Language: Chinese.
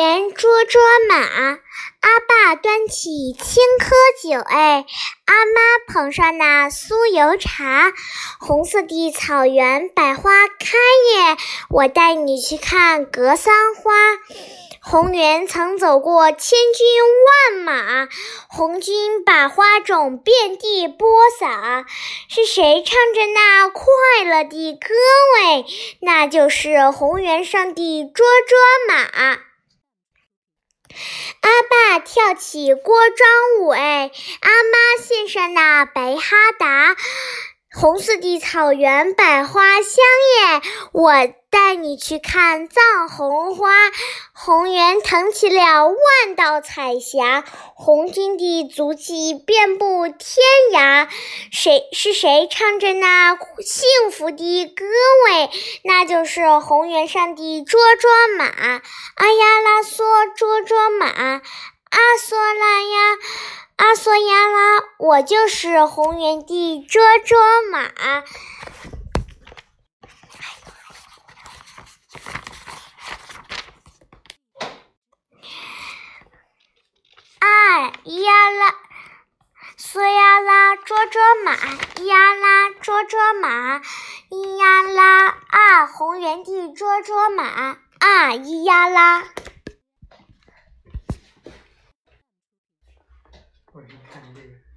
红原捉捉马，阿爸端起青稞酒，哎，阿妈捧上那酥油茶。红色的草原百花开耶，我带你去看格桑花。红原曾走过千军万马，红军把花种遍地播撒。是谁唱着那快乐的歌？喂，那就是红原上的捉捉马。跳起锅庄舞，哎，阿妈献上那白哈达。红色的草原百花香耶，我带你去看藏红花。红原腾起了万道彩霞，红军的足迹遍布天涯。谁是谁唱着那幸福的歌？喂，那就是红原上的捉捉马。阿呀啦嗦捉捉马，阿嗦拉呀。阿索亚拉，我就是红原地捉捉马。啊咿呀啦，索呀啦捉捉马，呀啦捉捉马，咿呀啦啊，红原地捉捉马，啊咿呀啦。Hallelujah